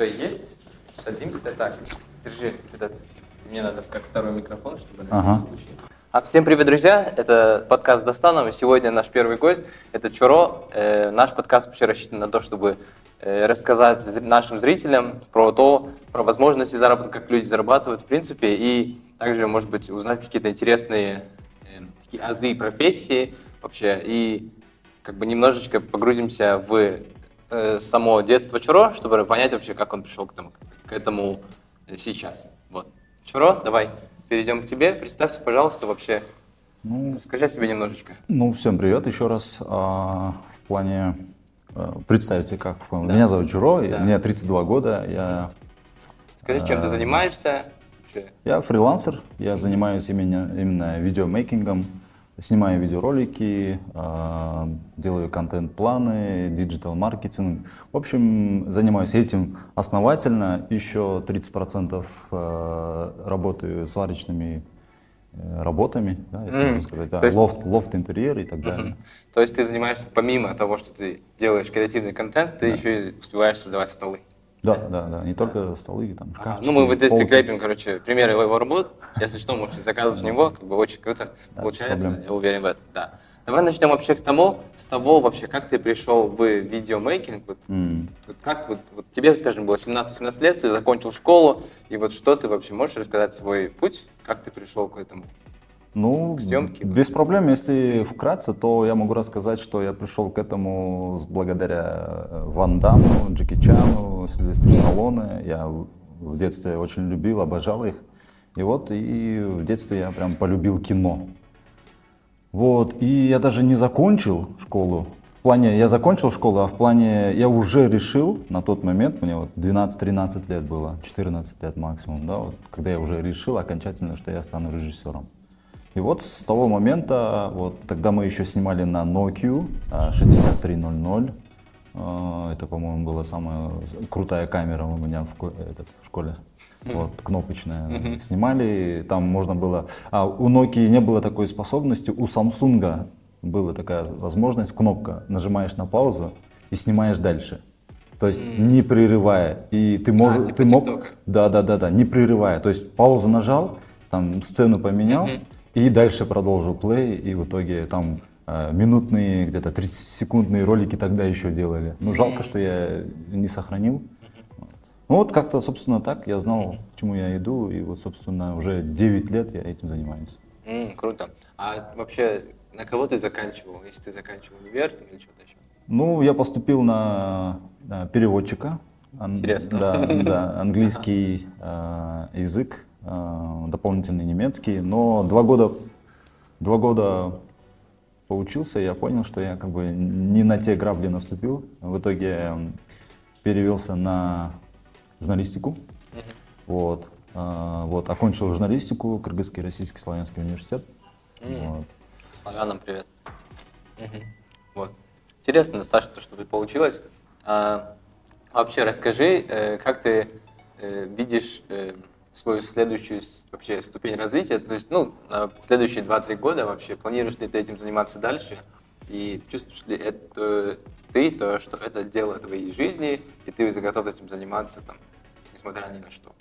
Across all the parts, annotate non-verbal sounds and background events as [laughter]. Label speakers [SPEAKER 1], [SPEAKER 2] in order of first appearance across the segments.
[SPEAKER 1] Все есть. Садимся. Так, держи этот. Мне надо как второй микрофон, чтобы на
[SPEAKER 2] Ага.
[SPEAKER 1] всякий случай. А всем привет, друзья! Это подкаст Достанов, и сегодня наш первый гость – это Чуро. Э, наш подкаст вообще рассчитан на то, чтобы э, рассказать нашим зрителям про то, про возможности заработка, как люди зарабатывают в принципе, и также, может быть, узнать какие-то интересные э, такие азы профессии вообще, и как бы немножечко погрузимся в само детство Чуро, чтобы понять вообще, как он пришел к этому, к этому э, сейчас. Вот. Чуро, давай перейдем к тебе. Представься, пожалуйста, вообще.
[SPEAKER 2] Ну,
[SPEAKER 1] Расскажи о себе немножечко.
[SPEAKER 2] ну, всем привет еще раз. А, в плане, э, представьте, как
[SPEAKER 1] Да.
[SPEAKER 2] меня зовут Чуро,
[SPEAKER 1] Да.
[SPEAKER 2] мне 32 года, я,
[SPEAKER 1] Скажи, чем ты
[SPEAKER 2] А,
[SPEAKER 1] занимаешься? Вообще.
[SPEAKER 2] я фрилансер, я занимаюсь именно, именно видеомейкингом, снимаю видеоролики, а, делаю контент-планы, digital-маркетинг. В общем, занимаюсь этим основательно, еще 30% э, работаю сварочными э, работами, да, если
[SPEAKER 1] М,
[SPEAKER 2] можно сказать, да,
[SPEAKER 1] есть-
[SPEAKER 2] лофт, лофт интерьер и так далее.
[SPEAKER 1] Мгм. То есть ты занимаешься, помимо того, что ты делаешь креативный контент, ты еще и успеваешь создавать столы.
[SPEAKER 2] Да, да, да, не только столы, там,
[SPEAKER 1] Ага,
[SPEAKER 2] шкафчики,
[SPEAKER 1] Ну, мы вот здесь
[SPEAKER 2] полки.
[SPEAKER 1] прикрепим, короче, примеры его работ. Если что, можете заказывать у него, как бы очень круто
[SPEAKER 2] Да,
[SPEAKER 1] получается, я уверен в этом, да. Давай начнем вообще с того, с того вообще, как ты пришел в видеомейкинг, вот,
[SPEAKER 2] М.
[SPEAKER 1] вот как вот, вот тебе, скажем, было 17-18 лет, ты закончил школу, и вот что ты вообще можешь рассказать свой путь, как ты пришел к этому?
[SPEAKER 2] Ну,
[SPEAKER 1] К съемке?
[SPEAKER 2] без проблем. Если вкратце, то я могу рассказать, что я пришел к этому благодаря э, Ван Дамму, Джеки Чану, Сильвестру Сталлоне. Я в в детстве очень любил, обожал их. И вот, и в детстве я прям полюбил кино. Вот, и я даже не закончил школу. В плане, я закончил школу, а в плане, я уже решил на тот момент, мне вот 12-13 лет было, 14 лет максимум, да, вот, когда я уже решил окончательно, что я стану режиссером. И вот с того момента, вот тогда мы еще снимали на Nokia а, 6300. А, Это, по-моему, была самая крутая камера у меня в, ко- этот, в школе. Вот, кнопочная.
[SPEAKER 1] Мгм.
[SPEAKER 2] Снимали, там можно было... А у Nokia не было такой способности, у Samsung была такая возможность, кнопка, нажимаешь на паузу и снимаешь дальше. То есть
[SPEAKER 1] М.
[SPEAKER 2] не прерывая. И ты можешь...
[SPEAKER 1] типа
[SPEAKER 2] ты мог... Да, да, да, да, не прерывая. То есть паузу нажал, там сцену поменял
[SPEAKER 1] Мгм.
[SPEAKER 2] И дальше продолжил плей, и в итоге там э, минутные, где-то 30-секундные ролики тогда еще делали. Ну, жалко, что я не сохранил. Вот. Ну вот как-то, собственно, так я знал, к чему я иду, и вот, собственно, уже 9 лет я этим занимаюсь.
[SPEAKER 1] М, круто. А вообще, на кого ты заканчивал, если ты заканчивал универ или что-то еще?
[SPEAKER 2] Ну, я поступил на, на переводчика. Ан-
[SPEAKER 1] Интересно.
[SPEAKER 2] Да, да, [laughs] английский э, язык, э, дополнительный немецкий. Но два года, два года поучился, я понял, что я как бы не на те грабли наступил. В итоге м, перевелся на журналистику.
[SPEAKER 1] Мгм.
[SPEAKER 2] Вот, э, вот, окончил журналистику, Кыргызский российский славянский университет.
[SPEAKER 1] М.
[SPEAKER 2] Вот.
[SPEAKER 1] Славянам привет. Мгм. Вот. Интересно достаточно, то, что получилось. А, вообще расскажи, э, как ты э, видишь э, свою следующую вообще ступень развития, то есть, ну, следующие 2-3 года вообще, планируешь ли ты этим заниматься дальше, и чувствуешь ли это ты, то, что это дело твоей жизни, и ты готов этим заниматься, там, несмотря ни на что.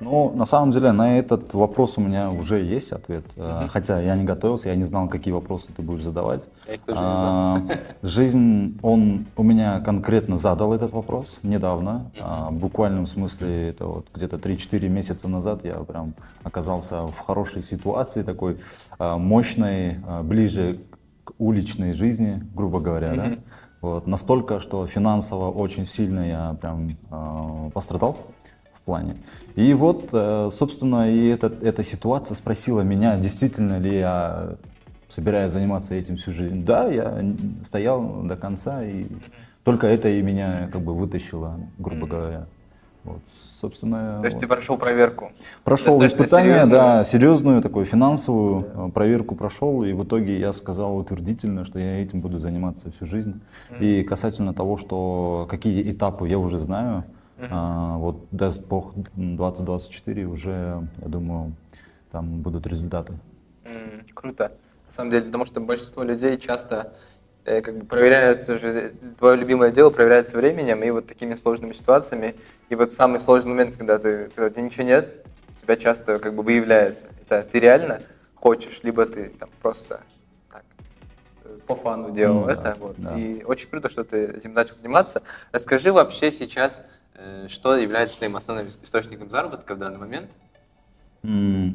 [SPEAKER 2] Ну, на самом деле, на этот вопрос у меня уже есть ответ. Э,
[SPEAKER 1] Мгм.
[SPEAKER 2] Хотя я не готовился, я не знал, какие вопросы ты будешь задавать.
[SPEAKER 1] Я их тоже не знал.
[SPEAKER 2] А, Жизнь, он у меня конкретно задал этот вопрос недавно. А, В буквальном смысле, это вот где-то 3-4 месяца назад я прям оказался в хорошей ситуации, такой а, мощной, а, ближе к уличной жизни, грубо говоря, да.
[SPEAKER 1] Мгм.
[SPEAKER 2] Вот, настолько, что финансово очень сильно я прям а, пострадал плане. И вот, э, собственно, и эта, эта ситуация спросила меня, действительно ли я собираюсь заниматься этим всю жизнь. Да, я стоял до конца, и только это и меня как бы вытащило, грубо говоря. Вот, собственно,
[SPEAKER 1] То есть
[SPEAKER 2] вот.
[SPEAKER 1] ты прошел проверку.
[SPEAKER 2] Прошел испытание,
[SPEAKER 1] серьезную.
[SPEAKER 2] да, серьезную такую финансовую э, проверку прошел, и в итоге я сказал утвердительно, что я этим буду заниматься всю жизнь. И касательно того, что какие этапы я уже знаю,
[SPEAKER 1] Мгм.
[SPEAKER 2] а, вот даст Бог 2024 уже, я думаю, там будут результаты.
[SPEAKER 1] М, Круто. На самом деле, потому что большинство людей часто э, как бы проверяется же, твое любимое дело проверяется временем и вот такими сложными ситуациями. И вот самый сложный момент, когда, ты, когда у тебя ничего нет, у тебя часто как бы выявляется. Это ты реально хочешь, либо ты там просто так, э, по фану делал
[SPEAKER 2] Ну,
[SPEAKER 1] это.
[SPEAKER 2] да,
[SPEAKER 1] вот.
[SPEAKER 2] да.
[SPEAKER 1] И очень круто, что ты этим начал заниматься. Расскажи вообще сейчас, что является твоим основным источником заработка в данный момент?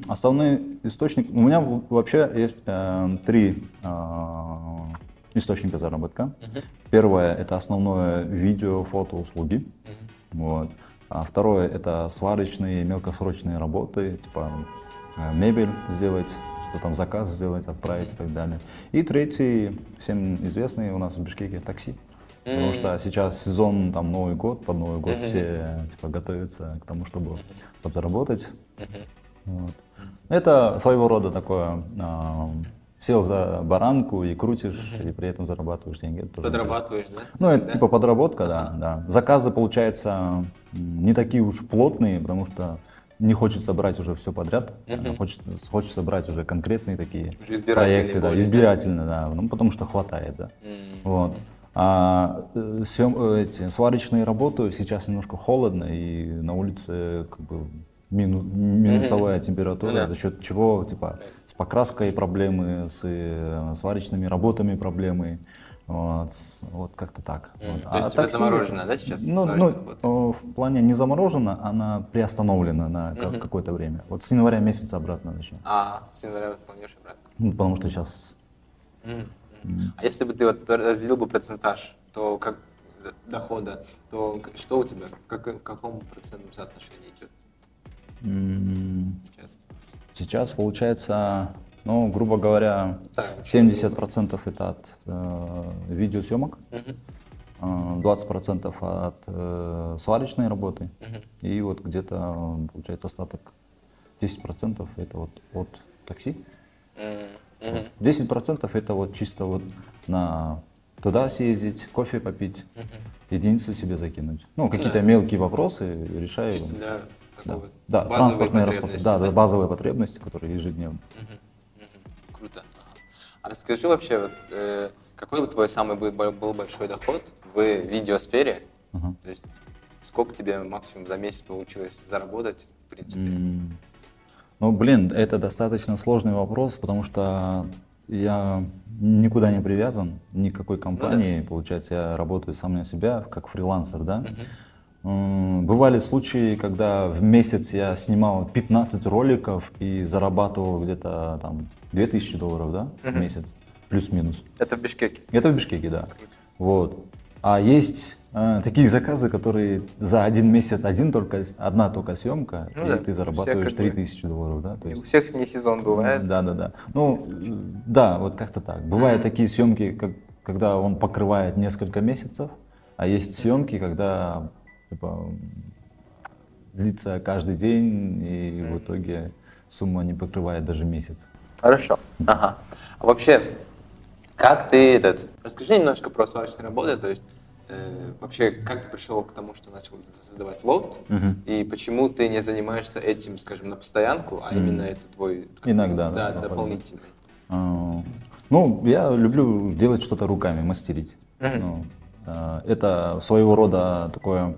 [SPEAKER 2] Основной источник, у меня вообще есть э, три а, источника заработка. Первое это основное видео, фото, услуги. Вот. А второе это сварочные, мелкосрочные работы, типа э, мебель сделать, что там заказ сделать, отправить и так далее. И третий, всем известный у нас в Бишкеке, такси. Потому что сейчас сезон, там Новый год, под Новый год все типа готовятся к тому, чтобы подзаработать. Вот. Это своего рода такое, а, сел за баранку и крутишь, и при этом зарабатываешь деньги. Это тоже интересно.
[SPEAKER 1] Подрабатываешь, да?
[SPEAKER 2] Ну, это
[SPEAKER 1] Да?
[SPEAKER 2] типа подработка, да, да. Заказы, получается, не такие уж плотные, потому что не хочется брать уже все подряд, а хочется, хочется брать уже конкретные такие
[SPEAKER 1] Уже
[SPEAKER 2] проекты, да, избирательно, да, ну, потому что хватает, да.
[SPEAKER 1] М.
[SPEAKER 2] Вот. А э, съем- э, эти сварочные работы сейчас немножко холодно, и на улице как бы мину- минусовая температура,
[SPEAKER 1] Ну да.
[SPEAKER 2] за счет чего типа с покраской проблемы, с э, сварочными работами проблемы. Вот, вот как-то так.
[SPEAKER 1] М,
[SPEAKER 2] Вот.
[SPEAKER 1] то есть у тебя заморожена, да, сейчас
[SPEAKER 2] Ну, ну,
[SPEAKER 1] работа?
[SPEAKER 2] в плане не заморожена, она приостановлена на ка- какое-то время. Вот с января месяца обратно начнем.
[SPEAKER 1] А, с января планируешь обратно.
[SPEAKER 2] Ну, потому что сейчас
[SPEAKER 1] мгм. А если бы ты вот разделил бы процентаж, то как дохода, то что у тебя, как- в каком процентном соотношении идет сейчас?
[SPEAKER 2] Сейчас получается, ну, грубо говоря,
[SPEAKER 1] Так.
[SPEAKER 2] 70% это от э, видеосъемок, э, 20% от э, сварочной работы, и вот где-то э, получается остаток 10% это вот от такси.
[SPEAKER 1] М, мгм.
[SPEAKER 2] 10% это вот чисто вот на туда съездить, кофе попить, единицу себе закинуть. Ну, какие-то
[SPEAKER 1] Да.
[SPEAKER 2] мелкие вопросы решаю.
[SPEAKER 1] Чисто для
[SPEAKER 2] Да,
[SPEAKER 1] такого
[SPEAKER 2] да
[SPEAKER 1] базовой
[SPEAKER 2] транспортные расходы, да, да, базовые потребности, которые ежедневно.
[SPEAKER 1] Мгм, мгм. Круто. А расскажи вообще, вот, э, какой бы твой самый бы- был большой доход в видеосфере?
[SPEAKER 2] Ага.
[SPEAKER 1] То есть сколько тебе максимум за месяц получилось заработать, в принципе?
[SPEAKER 2] М, Ну, блин, это достаточно сложный вопрос, потому что я никуда не привязан, ни к какой компании. Получается, я работаю сам на себя, как фрилансер, да. М, Бывали случаи, когда в месяц я снимал 15 роликов и зарабатывал где-то там 2000 долларов, да, в месяц, плюс-минус.
[SPEAKER 1] Это в Бишкеке.
[SPEAKER 2] Это в Бишкеке, да. Вот. А есть э, такие заказы, которые за один месяц один только, одна только съемка,
[SPEAKER 1] Ну
[SPEAKER 2] и
[SPEAKER 1] да,
[SPEAKER 2] ты зарабатываешь
[SPEAKER 1] как бы-
[SPEAKER 2] 3000 долларов, да? То
[SPEAKER 1] И у
[SPEAKER 2] есть,
[SPEAKER 1] всех не сезон бывает.
[SPEAKER 2] да, да, да. Ну, да, вот как-то так. Бывают такие съемки, как, когда он покрывает несколько месяцев, а есть съемки, когда типа, длится каждый день, и в итоге сумма не покрывает даже месяц.
[SPEAKER 1] Хорошо. Ага. А вообще, как ты этот... Расскажи немножко про сварочные работы, то есть э, вообще, как ты пришел к тому, что начал создавать лофт, и почему ты не занимаешься этим, скажем, на постоянку, а именно это твой...
[SPEAKER 2] Иногда,
[SPEAKER 1] Да,
[SPEAKER 2] да,
[SPEAKER 1] дополнительный.
[SPEAKER 2] А, Ну, я люблю делать что-то руками, мастерить. Ну, а, это своего рода такое,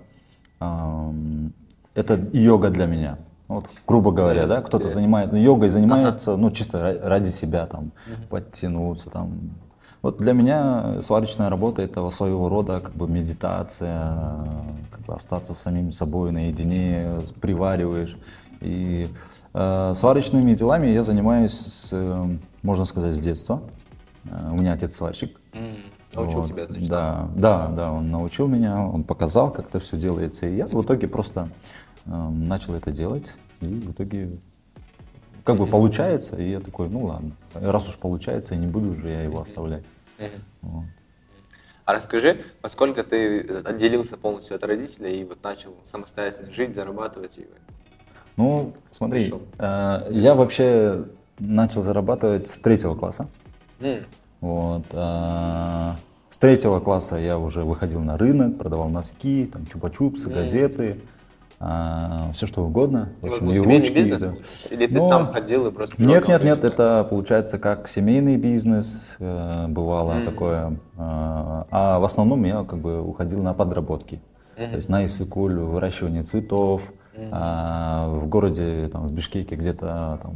[SPEAKER 2] это йога для меня. Вот, грубо говоря, да, кто-то занимается йогой, занимается, ну, чисто ра- ради себя, там, подтянуться, там. Вот для меня сварочная работа это своего рода как бы медитация, как бы остаться с самим собой наедине, привариваешь. И э, сварочными делами я занимаюсь, с, э, можно сказать, с детства. Э, у меня отец сварщик.
[SPEAKER 1] М, Научил
[SPEAKER 2] Вот,
[SPEAKER 1] тебя, значит,
[SPEAKER 2] Да, да, да, он научил меня, он показал, как это все делается. И я в итоге просто э, начал это делать. И в итоге как бы получается, и я такой, ну ладно, раз уж получается, не буду же я его оставлять. Вот.
[SPEAKER 1] А расскажи, поскольку ты отделился полностью от родителей и вот начал самостоятельно жить, зарабатывать и
[SPEAKER 2] Ну, смотри,
[SPEAKER 1] Пришел.
[SPEAKER 2] э, я вообще начал зарабатывать с третьего класса.
[SPEAKER 1] М,
[SPEAKER 2] Вот. а, С третьего класса я уже выходил на рынок, продавал носки, там чупа-чупсы, газеты. А, все что угодно. В
[SPEAKER 1] У вас
[SPEAKER 2] общем, и ручки,
[SPEAKER 1] бизнес?
[SPEAKER 2] да.
[SPEAKER 1] Или ты
[SPEAKER 2] Ну,
[SPEAKER 1] сам ходил и просто...
[SPEAKER 2] Нет, нет, нет, это получается как семейный бизнес э, бывало
[SPEAKER 1] Мгм.
[SPEAKER 2] такое, а а в основном я как бы уходил на подработки, то есть на исыкуль, выращивание цветов, а, в городе, там, в Бишкеке где-то там,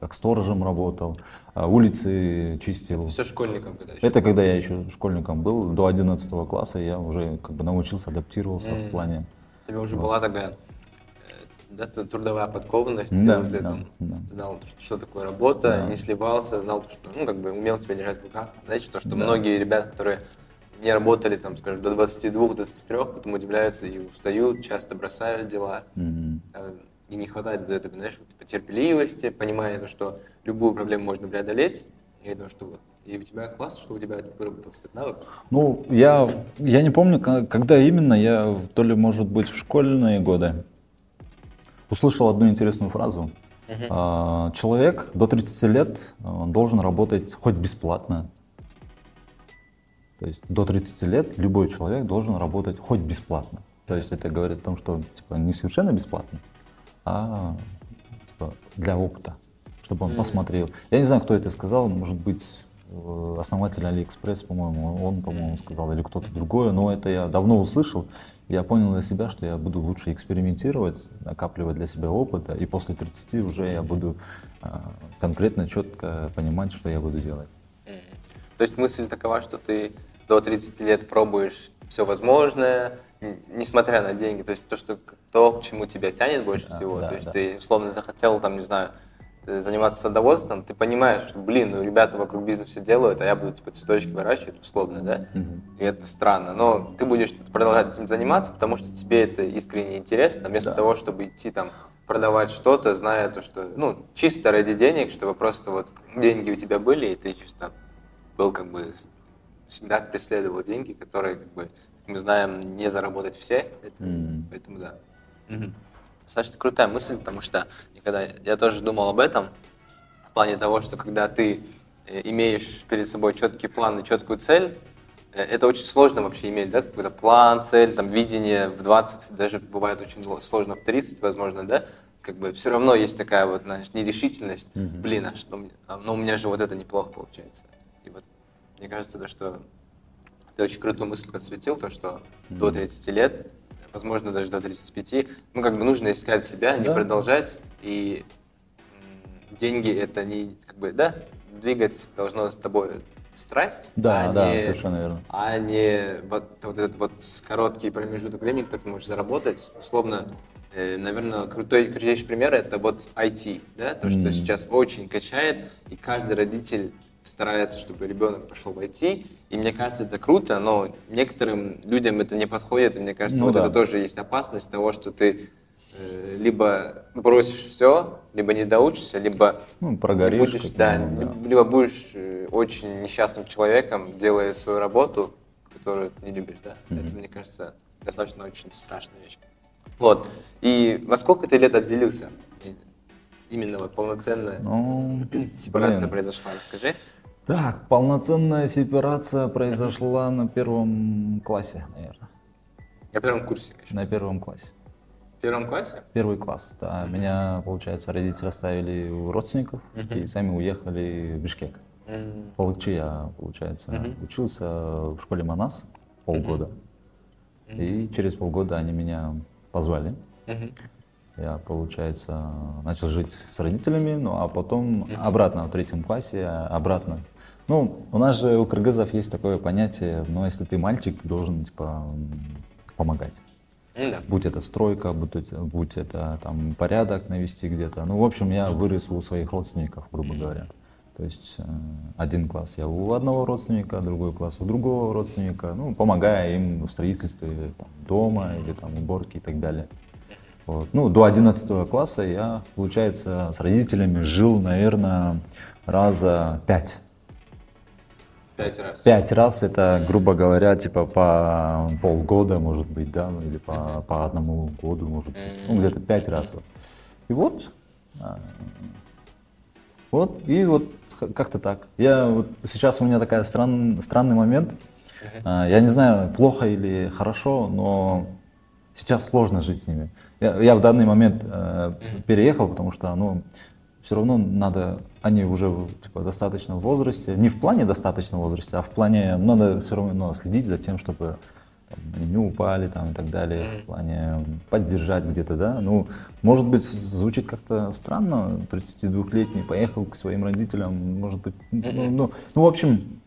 [SPEAKER 2] как сторожем работал, а улицы чистил.
[SPEAKER 1] Все школьником когда еще?
[SPEAKER 2] Это когда я еще школьником был, до 11 класса я уже как бы научился, адаптировался
[SPEAKER 1] Мгм.
[SPEAKER 2] в плане.
[SPEAKER 1] У тебя уже была такая э, да, трудовая подкованность,
[SPEAKER 2] Да,
[SPEAKER 1] ты, вот
[SPEAKER 2] да,
[SPEAKER 1] это,
[SPEAKER 2] да.
[SPEAKER 1] знал, что- такое работа,
[SPEAKER 2] Да.
[SPEAKER 1] не сливался, знал, что, ну, как бы умел себя держать в руках. Знаете, то, что
[SPEAKER 2] Да.
[SPEAKER 1] многие ребята, которые не работали, там, скажем, до 22-23, потом удивляются и устают, часто бросают дела. Э, И не хватает вот этой, знаешь, вот терпеливости, понимания, то, что любую проблему можно преодолеть. Я думаю, что вот. И у тебя классно, что у тебя выработался этот навык.
[SPEAKER 2] Ну, я, я не помню, когда именно, я то ли, может быть, в школьные годы услышал одну интересную фразу. А, Человек до 30 лет он должен работать хоть бесплатно. То есть до 30 лет любой человек должен работать хоть бесплатно. То есть это говорит о том, что типа, не совершенно бесплатно, а типа, для опыта, чтобы он
[SPEAKER 1] Мгм.
[SPEAKER 2] посмотрел. Я не знаю, кто это сказал, может быть, основатель Алиэкспресс, по-моему, он, по-моему, сказал, или кто-то другой, но это я давно услышал. Я понял для себя, что я буду лучше экспериментировать, накапливать для себя опыта, и после 30 уже я буду а, конкретно, четко понимать, что я буду делать.
[SPEAKER 1] То есть мысль такова, что ты до 30 лет пробуешь все возможное, несмотря на деньги. То есть то, что, то к чему тебя тянет больше
[SPEAKER 2] Да,
[SPEAKER 1] всего.
[SPEAKER 2] да,
[SPEAKER 1] то есть
[SPEAKER 2] да.
[SPEAKER 1] ты условно захотел, там, не знаю, э, заниматься садоводством, ты понимаешь, что, блин, ну ребята вокруг бизнеса делают, а я буду типа цветочки выращивать, условно, да? И это странно. Но ты будешь продолжать этим заниматься, потому что тебе это искренне интересно, вместо
[SPEAKER 2] Да.
[SPEAKER 1] того, чтобы идти там продавать что-то, зная то, что, ну, чисто ради денег, чтобы просто вот деньги у тебя были, и ты чисто был как бы всегда преследовал деньги, которые, как бы, как мы знаем, не заработать все. Это-
[SPEAKER 2] М.
[SPEAKER 1] Поэтому да. Достаточно крутая мысль, потому что никогда я тоже думал об этом в плане того, что когда ты э, имеешь перед собой четкий план и четкую цель, э, это очень сложно вообще иметь, да, какой-то план, цель, там, видение в 20, даже бывает очень ло- сложно в 30, возможно, да, как бы все равно есть такая вот, знаешь, нерешительность,
[SPEAKER 2] Мгм.
[SPEAKER 1] блин, а что мне, а, ну у меня же вот это неплохо получается. И вот мне кажется, то, что ты очень крутую мысль подсветил, то, что до 30 лет, возможно, даже до 35, ну, как бы нужно искать себя, не
[SPEAKER 2] Да.
[SPEAKER 1] продолжать, и деньги это не, как бы, да, двигать должно с тобой страсть,
[SPEAKER 2] Да,
[SPEAKER 1] а
[SPEAKER 2] да,
[SPEAKER 1] не,
[SPEAKER 2] совершенно верно.
[SPEAKER 1] а не вот, вот этот вот короткий промежуток времени, который ты можешь заработать. Условно, э, наверное, крутой, крутейший пример это вот IT, да, то, что
[SPEAKER 2] Мгм.
[SPEAKER 1] сейчас очень качает, и каждый родитель старается, чтобы ребенок пошел в IT, и мне кажется, это круто, но некоторым людям это не подходит, и мне кажется,
[SPEAKER 2] Ну
[SPEAKER 1] вот
[SPEAKER 2] да.
[SPEAKER 1] это тоже есть опасность того, что ты э, либо бросишь все, либо не доучишься, либо
[SPEAKER 2] Ну, прогоришь.
[SPEAKER 1] будешь, да,
[SPEAKER 2] да.
[SPEAKER 1] либо- будешь э, очень несчастным человеком, делая свою работу, которую ты не любишь, да.
[SPEAKER 2] Мгм.
[SPEAKER 1] Это, мне кажется, достаточно очень страшная вещь. Вот. И во сколько ты лет отделился? Именно вот полноценная
[SPEAKER 2] Ну,
[SPEAKER 1] сепарация
[SPEAKER 2] блин.
[SPEAKER 1] произошла, расскажи.
[SPEAKER 2] Так, полноценная сепарация произошла на первом классе, наверное.
[SPEAKER 1] На первом курсе, конечно.
[SPEAKER 2] На первом классе.
[SPEAKER 1] В первом классе?
[SPEAKER 2] Первый класс, да. Меня, получается, родители оставили у родственников
[SPEAKER 1] Мгм.
[SPEAKER 2] и сами уехали в Бишкек. В Палыкче я, получается,
[SPEAKER 1] Мгм.
[SPEAKER 2] учился в школе Манас полгода. И через полгода они меня позвали.
[SPEAKER 1] мгм.
[SPEAKER 2] Я, получается, начал жить с родителями, ну а потом обратно в третьем классе, обратно. Ну, у нас же у кыргызов есть такое понятие, ну, если ты мальчик, ты должен, типа, помогать.
[SPEAKER 1] М, Да.
[SPEAKER 2] Будь это стройка, будь это, будь это там порядок навести где-то. Ну, в общем, я вырос у своих родственников, грубо говоря. То есть э, один класс я у одного родственника, другой класс у другого родственника, ну, помогая им в строительстве там, дома или там уборке и так далее. Вот. Ну, до 11 класса я, получается, с родителями жил, наверное, раза пять.
[SPEAKER 1] Пять раз.
[SPEAKER 2] Пять раз это, грубо говоря, типа по полгода, может быть, да, ну, или по, по одному году, может быть. Ну, где-то пять раз. вот. И вот, а, вот, и вот х- как-то так. Я вот сейчас у меня такая стран, странный момент. А, Я не знаю, плохо или хорошо, но сейчас сложно жить с ними. Я, я в данный момент э, переехал, потому что, ну, все равно надо, они уже типа, достаточно в возрасте, не в плане достаточно в возрасте, а в плане, надо все равно ну, следить за тем, чтобы там, они не упали там, и так далее, в плане поддержать где-то, да. Ну, может быть, звучит как-то странно, 32-летний поехал к своим родителям, может быть, ну, ну, ну в общем.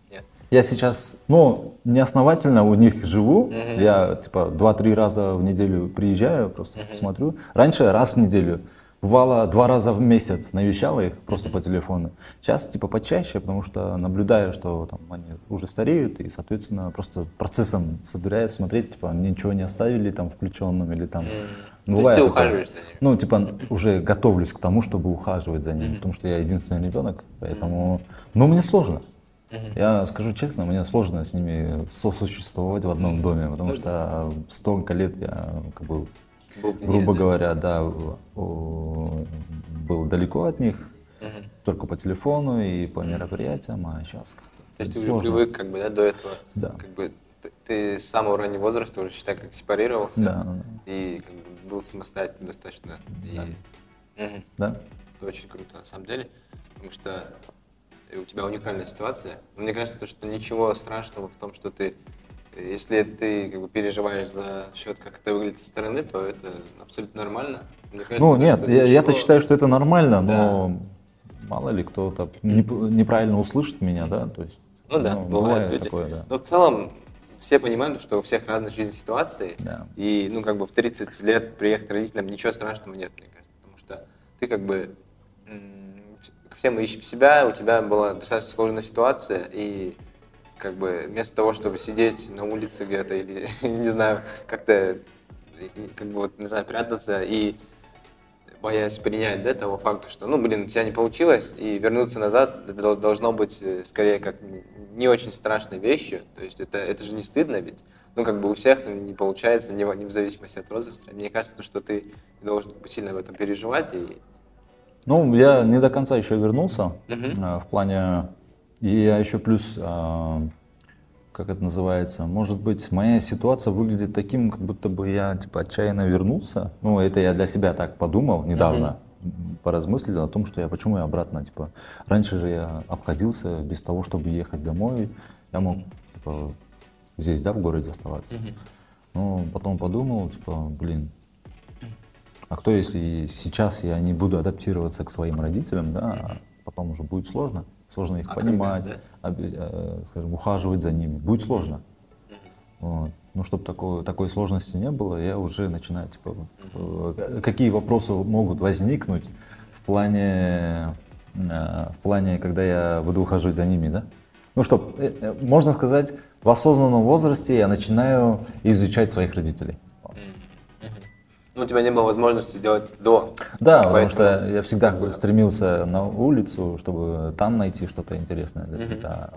[SPEAKER 2] Я сейчас, ну, неосновательно у них живу. Я, типа, два-три раза в неделю приезжаю, просто посмотрю. Раньше раз в неделю. Бывало два раза в месяц навещала их просто по телефону. Сейчас типа почаще, потому что наблюдаю, что там они уже стареют и, соответственно, просто процессом собираюсь смотреть, типа ничего не оставили там включенным или там.
[SPEAKER 1] То есть
[SPEAKER 2] Бывает
[SPEAKER 1] ты
[SPEAKER 2] такое.
[SPEAKER 1] ухаживаешь за ними?
[SPEAKER 2] Ну, типа, уже готовлюсь к тому, чтобы ухаживать за ними, потому что я единственный ребенок, поэтому... Но мне сложно. Я скажу честно, мне сложно с ними сосуществовать в одном доме, потому что столько лет я, как бы, грубо
[SPEAKER 1] да?
[SPEAKER 2] говоря, да, был далеко от них, только по телефону и по мероприятиям, а сейчас как-то
[SPEAKER 1] То есть ты уже привык, как бы, да, до этого.
[SPEAKER 2] Да.
[SPEAKER 1] Как бы ты, с самого раннего возраста уже считай, как сепарировался.
[SPEAKER 2] Да, да,
[SPEAKER 1] И как бы, был самостоятельным достаточно. И, Мгм.
[SPEAKER 2] да.
[SPEAKER 1] Это очень круто, на самом деле, потому что у тебя уникальная ситуация. Но мне кажется, то, что ничего страшного в том, что ты, если ты как бы переживаешь за счет, как это выглядит со стороны, то это абсолютно нормально. Мне кажется,
[SPEAKER 2] Ну нет, я- я-то
[SPEAKER 1] ничего-
[SPEAKER 2] считаю, что это нормально, но мало ли кто-то неп- неправильно услышит меня, да, то есть.
[SPEAKER 1] Ну да, бывают люди.
[SPEAKER 2] такое, да.
[SPEAKER 1] Но в целом все понимают, что у всех разные жизненные ситуации.
[SPEAKER 2] Да.
[SPEAKER 1] И, ну, как бы в 30 лет приехать родителям, ничего страшного нет, мне кажется. Потому что ты как бы... Все мы ищем себя, у тебя была достаточно сложная ситуация, и как бы вместо того, чтобы сидеть на улице где-то или, [laughs] не знаю, как-то, как бы, вот, не знаю, прятаться и боясь принять, да, того факта, что, ну, блин, у тебя не получилось, и вернуться назад это дол- должно быть э, скорее как не очень страшной вещью, то есть это, это же не стыдно ведь, ну, как бы у всех не получается, не, не в зависимости от возраста. Мне кажется, то, что ты должен сильно в этом переживать, и
[SPEAKER 2] Ну, я не до конца еще вернулся а, в плане, и я еще плюс, а, как это называется, может быть, моя ситуация выглядит таким, как будто бы я типа отчаянно вернулся. Ну, это я для себя так подумал недавно, поразмыслил о том, что я почему я обратно, типа, раньше же я обходился без того, чтобы ехать домой, я мог типа, здесь, да, в городе оставаться. Ну, потом подумал, типа, блин, а кто, если сейчас я не буду адаптироваться к своим родителям, да, а потом уже будет сложно, сложно их
[SPEAKER 1] А
[SPEAKER 2] понимать,
[SPEAKER 1] когда,
[SPEAKER 2] оби- э, скажем, ухаживать за ними, будет сложно. Вот. Ну, чтобы такой, такой сложности не было, я уже начинаю, типа, э, какие вопросы могут возникнуть в плане, э, в плане, когда я буду ухаживать за ними, да? Ну, что, можно сказать, в осознанном возрасте я начинаю изучать своих родителей.
[SPEAKER 1] Ну, у тебя не было возможности сделать до.
[SPEAKER 2] Да, потому
[SPEAKER 1] Поэтому-
[SPEAKER 2] что я всегда как бы стремился на улицу, чтобы там найти что-то интересное для
[SPEAKER 1] Мгм.
[SPEAKER 2] себя.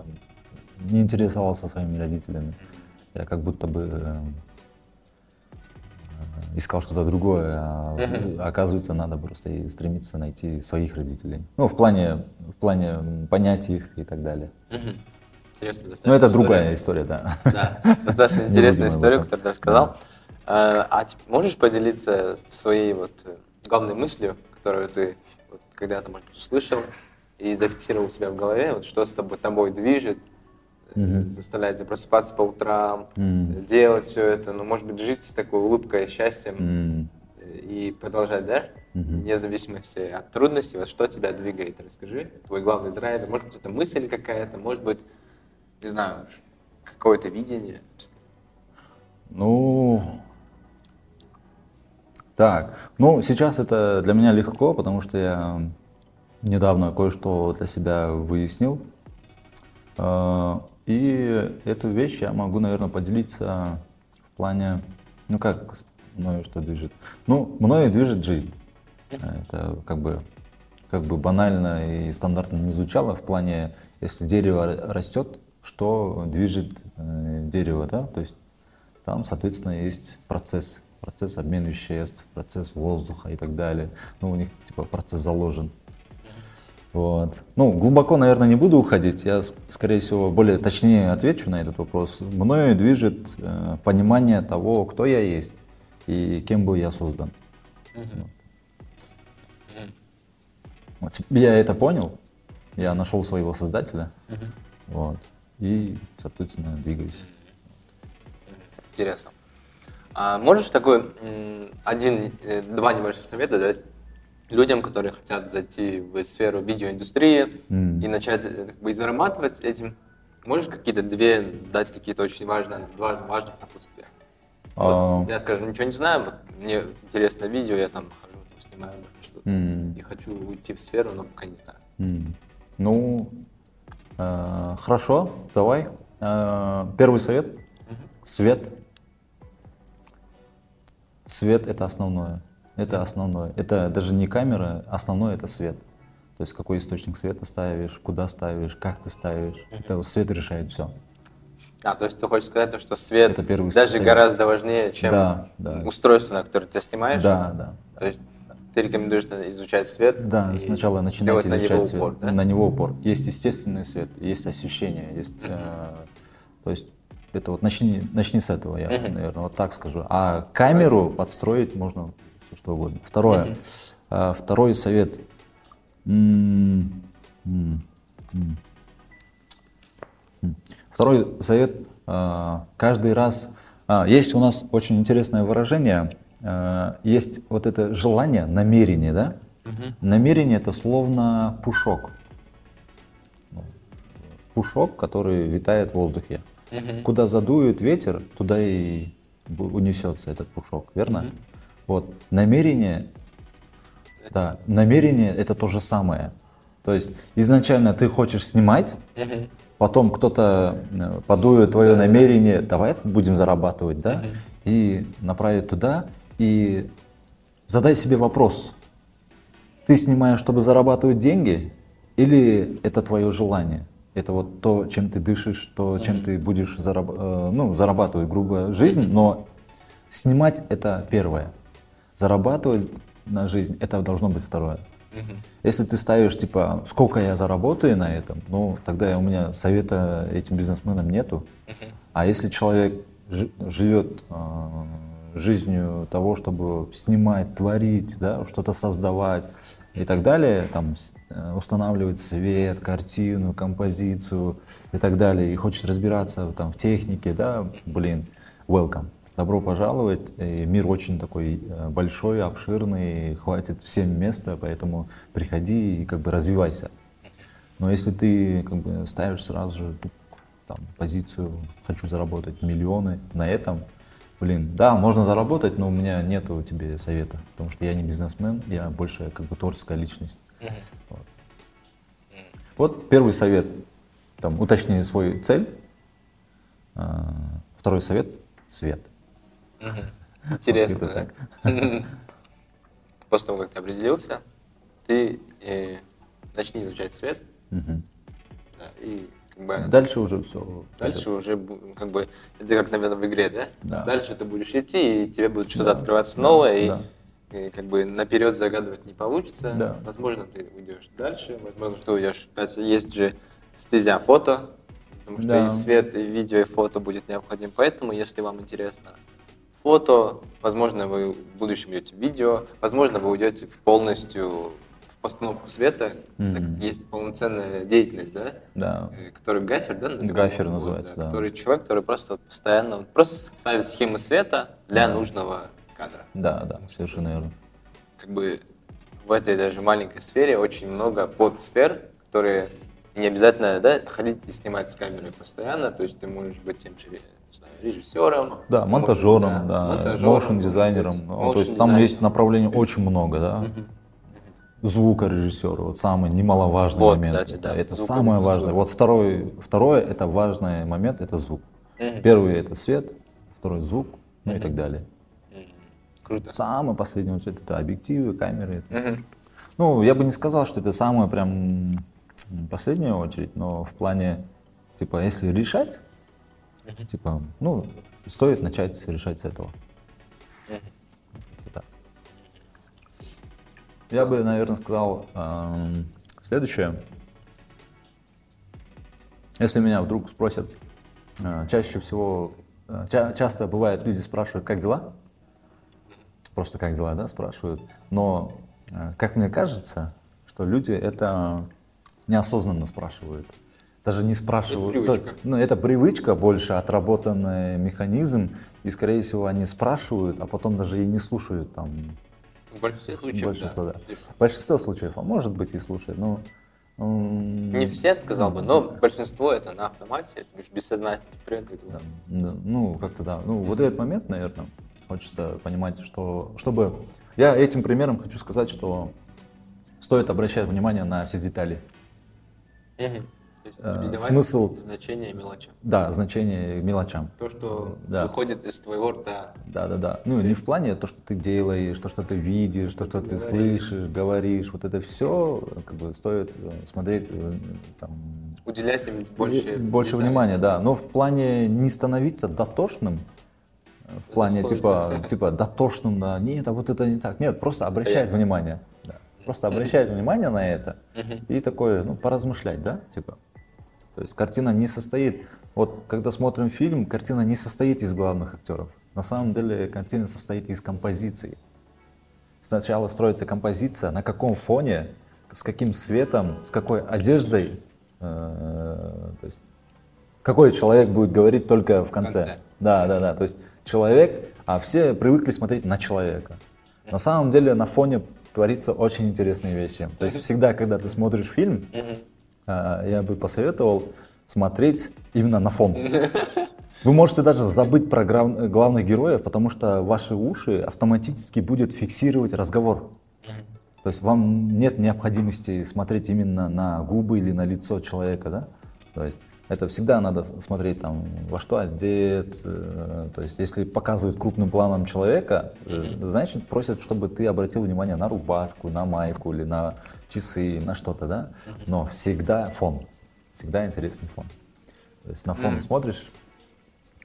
[SPEAKER 2] Не интересовался своими родителями. Я как будто бы э, искал что-то другое, а оказывается, надо просто и стремиться найти своих родителей. Ну, в плане, в плане понять их и так далее.
[SPEAKER 1] Мгм. Интересно, достаточно.
[SPEAKER 2] Но это
[SPEAKER 1] история.
[SPEAKER 2] другая история, да.
[SPEAKER 1] Да, достаточно [laughs] интересная история, которую ты рассказал. А а теперь можешь поделиться своей вот э, главной мыслью, которую ты вот когда-то, может услышал и зафиксировал себя в голове, вот что с тобой, тобой движет,
[SPEAKER 2] Мгм.
[SPEAKER 1] заставляет тебя просыпаться по утрам, э, делать все это, ну, может быть, жить с такой улыбкой, счастьем э, и продолжать, да?
[SPEAKER 2] Мгм.
[SPEAKER 1] Вне зависимости от трудностей, вот что тебя двигает, расскажи, твой главный драйвер, может быть, это мысль какая-то, может быть, не знаю, какое-то видение.
[SPEAKER 2] Ну, так, ну сейчас это для меня легко, потому что я недавно кое-что для себя выяснил. А, И эту вещь я могу, наверное, поделиться в плане, ну как мною что движет? Ну, мною движет жизнь. Это как бы, как бы банально и стандартно не звучало в плане, если дерево растет, что движет э, дерево, да? То есть там, соответственно, есть процесс, процесс обмена веществ, процесс воздуха и так далее. Ну, у них типа процесс заложен. Вот. Ну, глубоко, наверное, не буду уходить. Я, скорее всего, более точнее отвечу на этот вопрос. Мною движет э, понимание того, кто я есть. и кем был я создан. Вот. Я это понял, я нашел своего создателя, вот, и, соответственно, двигаюсь.
[SPEAKER 1] Интересно. А можешь такой один, э, два небольших совета дать людям, которые хотят зайти в сферу видеоиндустрии mm. и начать э, как бы, зарабатывать этим? Можешь какие-то две дать какие-то очень важные, два важных напутствия? Вот, я, скажем, ничего не знаю, вот, мне интересно видео, я там хожу, там, снимаю что-то, mm. и хочу уйти в сферу, но пока не знаю.
[SPEAKER 2] Mm. Ну, э, хорошо, давай. Э, первый совет. Mm-hmm. Свет. Свет это основное. Это основное. Это даже не камера, основное это свет. То есть какой источник света ставишь, куда ставишь, как ты ставишь. Это свет решает все.
[SPEAKER 1] А, то есть ты хочешь сказать, что свет это даже совет. гораздо важнее, чем
[SPEAKER 2] да, да.
[SPEAKER 1] устройство, на которое ты снимаешь?
[SPEAKER 2] Да, да.
[SPEAKER 1] То есть ты рекомендуешь изучать свет?
[SPEAKER 2] Да, сначала начинать изучать на него свет. Упор, да? На него упор. Есть естественный свет, есть освещение, есть, э, то есть это вот начни, начни с этого, я, uh-huh. наверное, вот так скажу. А камеру uh-huh. подстроить можно все что угодно. Второе, uh-huh. второй совет. М-м-м. Второй совет. А, каждый раз... А, есть у нас очень интересное выражение. Есть вот это желание, намерение, да? Угу. Намерение это словно пушок. Пушок, который витает в воздухе. Угу. Куда задует ветер, туда и унесется этот пушок, верно? Угу. Вот намерение, да, намерение это то же самое. То есть изначально ты хочешь снимать, угу потом кто-то э, подует твое намерение, давай будем зарабатывать, да, и направит туда, и задай себе вопрос, ты снимаешь, чтобы зарабатывать деньги, или это твое желание? Это вот то, чем ты дышишь, то, чем ты будешь зараб э, ну, зарабатывать, грубо, жизнь, но снимать это первое. Зарабатывать на жизнь это должно быть второе. Угу. Если ты ставишь, типа, сколько я заработаю на этом, ну, тогда у меня совета этим бизнесменам нету. Угу. А если человек живет э, жизнью того, чтобы снимать, творить, да, что-то создавать и так далее, там, устанавливать свет, картину, композицию и так далее, и хочет разбираться там в технике, да, блин, welcome. Добро пожаловать. И мир очень такой э, большой, обширный, хватит всем места, поэтому приходи и как бы развивайся. Но если ты как бы ставишь сразу же там, позицию «хочу заработать миллионы на этом», блин, да, можно заработать, но у меня нету тебе совета, потому что я не бизнесмен, я больше как бы творческая личность. Вот. вот первый совет, там, уточни свою цель. А, второй совет – свет. [laughs]
[SPEAKER 1] Интересно. [laughs] После того, как ты определился, ты э, начни изучать свет.
[SPEAKER 2] и как бы, дальше уже все.
[SPEAKER 1] Дальше уже как бы это как, наверное, в игре, да? да. Дальше ты будешь идти, и тебе будет что-то да. открываться да. новое, да. И как бы наперед загадывать не получится. Да. Возможно, ты уйдешь дальше, возможно, ты уйдешь. Есть же стезя фото, потому что да. и свет, и видео, и фото будет необходим. Поэтому, если вам интересно фото, возможно, вы в будущем идете видео, возможно, вы уйдете в полностью в постановку света, mm-hmm. так, есть полноценная деятельность, да?
[SPEAKER 2] Да.
[SPEAKER 1] Э, который гафер, да,
[SPEAKER 2] называется? Гафер называется, да.
[SPEAKER 1] да. Который человек, который просто вот постоянно, вот просто ставит схемы света для да. нужного кадра.
[SPEAKER 2] Да, да, совершенно верно.
[SPEAKER 1] Как бы в этой даже маленькой сфере очень много подсфер, которые не обязательно да, ходить и снимать с камерой постоянно, то есть ты можешь быть тем же режиссером.
[SPEAKER 2] Да, монтажером, да, монтажером, motion дизайнером. Ну, то есть там есть направлений очень много, да. Звукорежиссер, вот самый немаловажный вот, момент. Кстати, да, это самое важное. Вот второй, второе, это важный момент, это звук. Первый это свет, второй звук, ну и так далее.
[SPEAKER 1] Круто.
[SPEAKER 2] Самое последнее вот это объективы, камеры. Угу. Ну, я бы не сказал, что это самое прям последняя очередь, но в плане, типа, если решать, Uh-huh. Типа, ну, стоит начать решать с этого. Да. Я бы, наверное, сказал эм, следующее. Если меня вдруг спросят, э, чаще всего, э, ча- часто бывает, люди спрашивают, как дела? Просто как дела, да, спрашивают. Но, э, как мне кажется, что люди это неосознанно спрашивают. Даже не спрашивают.
[SPEAKER 1] Это привычка.
[SPEAKER 2] Ну, это привычка больше, отработанный механизм. И, скорее всего, они спрашивают, а потом даже и не слушают там.
[SPEAKER 1] В большинстве случаев,
[SPEAKER 2] Большинство, да.
[SPEAKER 1] да.
[SPEAKER 2] В большинстве случаев, а может быть и слушают, но...
[SPEAKER 1] Не все, сказал бы, но большинство это на автомате, это лишь бессознательно. Привет?
[SPEAKER 2] Да, ну, как-то да. Ну, вот этот момент, наверное, хочется понимать, что, чтобы... Я этим примером хочу сказать, что стоит обращать внимание на все детали.
[SPEAKER 1] То есть
[SPEAKER 2] Э, смысл-
[SPEAKER 1] значения мелочам.
[SPEAKER 2] Да, значение мелочам.
[SPEAKER 1] То, что
[SPEAKER 2] Да.
[SPEAKER 1] выходит из твоего рта.
[SPEAKER 2] Да, да, да. Ну, не в плане то, что ты делаешь, то, что ты видишь, то, что ты
[SPEAKER 1] Говоришь.
[SPEAKER 2] слышишь, говоришь. Вот это все как бы стоит э, смотреть э, там,
[SPEAKER 1] Уделять им больше,
[SPEAKER 2] больше
[SPEAKER 1] деталей.
[SPEAKER 2] внимания, да. Но в плане не становиться дотошным, в плане
[SPEAKER 1] сложно.
[SPEAKER 2] типа, типа дотошным, да, нет, а вот это не так. Нет, просто обращать
[SPEAKER 1] Понятно.
[SPEAKER 2] внимание. да. Просто обращать внимание на это и такое, ну, поразмышлять, да, типа. То есть картина не состоит, вот когда смотрим фильм, картина не состоит из главных актеров. На самом деле картина состоит из композиции. Сначала строится композиция, на каком фоне, с каким светом, с какой одеждой, э, то есть какой человек будет говорить только в конце.
[SPEAKER 1] конце.
[SPEAKER 2] Да, да, да. То есть человек, а все привыкли смотреть на человека. На самом деле на фоне творится очень интересные вещи. То есть всегда, когда ты смотришь фильм, а, я бы посоветовал смотреть именно на фон. [laughs] Вы можете даже забыть про главных героев, потому что ваши уши автоматически будут фиксировать разговор. То есть вам нет необходимости смотреть именно на губы или на лицо человека, да? То есть это всегда надо смотреть там, во что одет. э, То есть если показывают крупным планом человека, э, значит просят, чтобы ты обратил внимание на рубашку, на майку или на часы, на что-то, да? Но всегда фон, всегда интересный фон. То есть на фон
[SPEAKER 1] Мгм.
[SPEAKER 2] смотришь.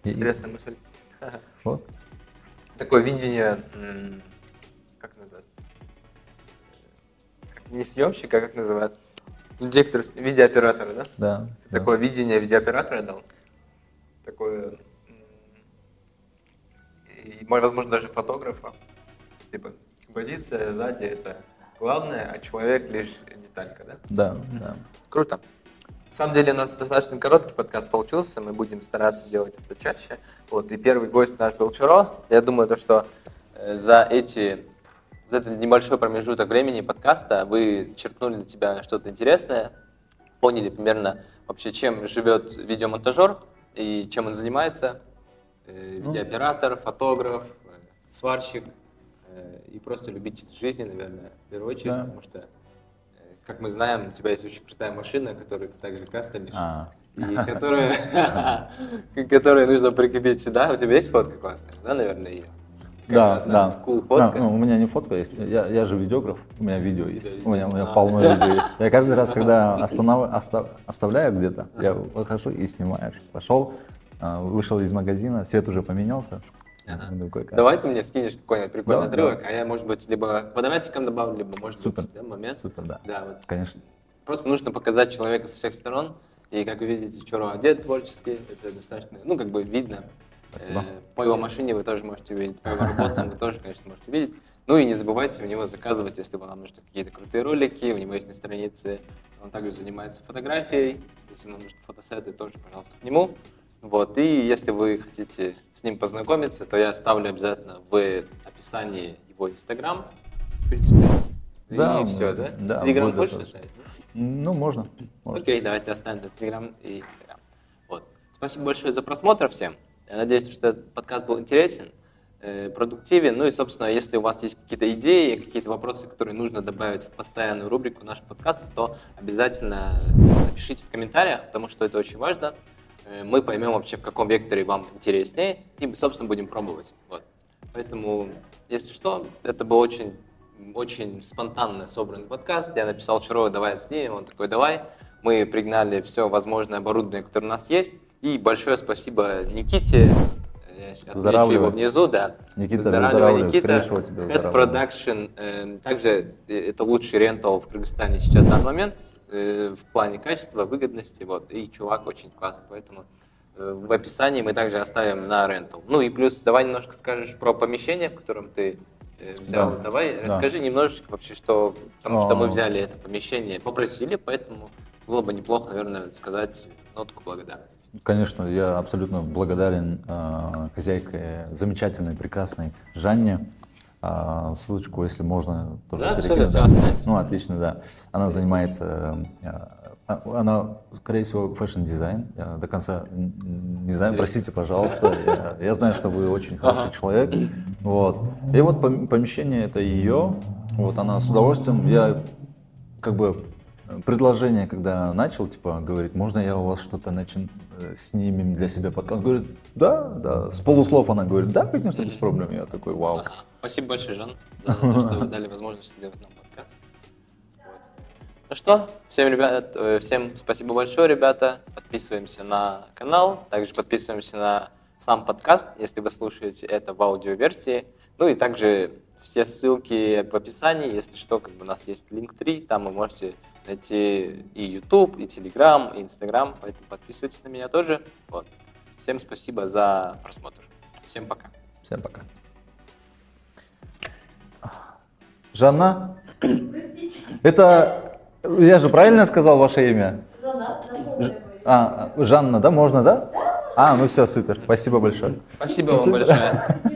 [SPEAKER 2] и-
[SPEAKER 1] Интересная мысль. [laughs]
[SPEAKER 2] Вот.
[SPEAKER 1] Такое видение, как? Как- Не съемщика, а как называют? С- видеооператора, да?
[SPEAKER 2] Да. да.
[SPEAKER 1] Такое видение видеооператора дал. Такое, и, мо- возможно, даже фотографа. Типа, композиция сзади это главное, а человек лишь деталька, да?
[SPEAKER 2] Да, да.
[SPEAKER 1] Круто. На самом деле у нас достаточно короткий подкаст получился, мы будем стараться делать это чаще. Вот, и первый гость наш был Чуро. Я думаю, то, что э, за эти за этот небольшой промежуток времени подкаста вы черпнули для тебя что-то интересное, поняли примерно вообще, чем живет видеомонтажер и чем он занимается, Э,
[SPEAKER 2] Ну.
[SPEAKER 1] видеооператор, фотограф, э, сварщик э, и просто любитель жизни, наверное, в первую очередь,
[SPEAKER 2] Да.
[SPEAKER 1] потому что, э, как мы знаем, у тебя есть очень крутая машина, которую ты также кастомишь,
[SPEAKER 2] А,
[SPEAKER 1] и которую, [laughs] которую нужно прикрепить сюда. У тебя есть фотка классная, да, наверное, ее?
[SPEAKER 2] Да, да. Да,
[SPEAKER 1] фотка.
[SPEAKER 2] ну, у меня не фотка есть, я, я же видеограф, у меня видео есть. У меня, у меня
[SPEAKER 1] видео.
[SPEAKER 2] полно
[SPEAKER 1] А.
[SPEAKER 2] видео есть. Я каждый раз, когда [laughs] останов- оста- оставляю где-то, я выхожу и снимаю. Пошел, а, вышел из магазина, свет уже поменялся.
[SPEAKER 1] Ага. Давай ты мне скинешь какой-нибудь прикольный
[SPEAKER 2] Да,
[SPEAKER 1] отрывок, а я, может быть, либо квадратиком добавлю, либо, может
[SPEAKER 2] Супер.
[SPEAKER 1] быть, да, момент.
[SPEAKER 2] Супер, да.
[SPEAKER 1] Да, вот
[SPEAKER 2] Конечно.
[SPEAKER 1] Просто нужно показать человека со всех сторон. И как вы видите, Чуро одет творчески, это достаточно, ну, как бы видно.
[SPEAKER 2] Спасибо.
[SPEAKER 1] Э, По его машине вы тоже можете увидеть, по его работам вы тоже, конечно, можете увидеть. Ну и не забывайте у него заказывать, если вам нужны какие-то крутые ролики, у него есть на странице, он также занимается фотографией, если вам нужны фотосеты, тоже, пожалуйста, к нему. Вот, и если вы хотите с ним познакомиться, то я оставлю обязательно в описании его Инстаграм, в принципе.
[SPEAKER 2] Да,
[SPEAKER 1] и все, да?
[SPEAKER 2] да,
[SPEAKER 1] Телеграм больше оставить?
[SPEAKER 2] Ну, можно. можно.
[SPEAKER 1] Окей, давайте оставим Телеграм и Инстаграм. Вот. Спасибо большое за просмотр всем. Я надеюсь, что этот подкаст был интересен, э, продуктивен. Ну и, собственно, если у вас есть какие-то идеи, какие-то вопросы, которые нужно добавить в постоянную рубрику наших подкастов, то обязательно напишите в комментариях, потому что это очень важно. Э, Мы поймем вообще, в каком векторе вам интереснее, и, собственно, будем пробовать. Вот. Поэтому, если что, это был очень, очень спонтанно собранный подкаст. Я написал Чарова, давай снимем. Он такой, давай. Мы пригнали все возможное оборудование, которое у нас есть. И большое спасибо Никите. Я отмечу его внизу, да.
[SPEAKER 2] Никита,
[SPEAKER 1] Выздоравливай, Никита. Head. Production. э, Также э, это лучший рентал в Кыргызстане сейчас в данный момент э, в плане качества, выгодности. Вот. И чувак очень классный, поэтому э, в описании мы также оставим на рентал. Ну и плюс давай немножко скажешь про помещение, в котором ты взял.
[SPEAKER 2] Да.
[SPEAKER 1] Давай
[SPEAKER 2] Да.
[SPEAKER 1] расскажи немножечко вообще, что, потому что
[SPEAKER 2] А.
[SPEAKER 1] мы взяли это помещение, попросили, поэтому было бы неплохо, наверное, сказать нотку благодарности.
[SPEAKER 2] Конечно, я абсолютно благодарен э, хозяйке замечательной, прекрасной Жанне. А, ссылочку, если можно, тоже
[SPEAKER 1] Да, оставить.
[SPEAKER 2] Ну, отлично, да. Она занимается, э, а, она, скорее всего, fashion-дизайн. Я до конца не знаю, простите, пожалуйста. Я, я знаю, что вы очень хороший
[SPEAKER 1] Ага.
[SPEAKER 2] человек. Вот. И вот пом- помещение это ее. Вот она с удовольствием. Я как бы э, предложение, когда начал, типа, говорит, можно я у вас что-то начин... э, снимем для себя подкаст? Говорит, да, да. С полуслов она говорит, да, конечно, без проблем. Я такой, вау.
[SPEAKER 1] Ага. Спасибо большое, Жан, за то, что вы дали возможность сделать нам подкаст. Ну что, всем, ребят, э, всем спасибо большое, ребята. Подписываемся на канал, также подписываемся на сам подкаст, если вы слушаете это в аудиоверсии. Ну и также все ссылки в описании, если что, как бы у нас есть линк 3, там вы можете найти и YouTube, и Telegram, и Instagram, поэтому подписывайтесь на меня тоже. Вот. Всем спасибо за просмотр. Всем пока.
[SPEAKER 2] Всем пока. Жанна?
[SPEAKER 3] Простите,
[SPEAKER 2] Это, я же правильно сказал ваше имя?
[SPEAKER 3] Жанна, напомню мою.
[SPEAKER 2] А, Жанна, да, можно, да? А, ну все, супер, спасибо большое.
[SPEAKER 1] Спасибо вам большое. [laughs]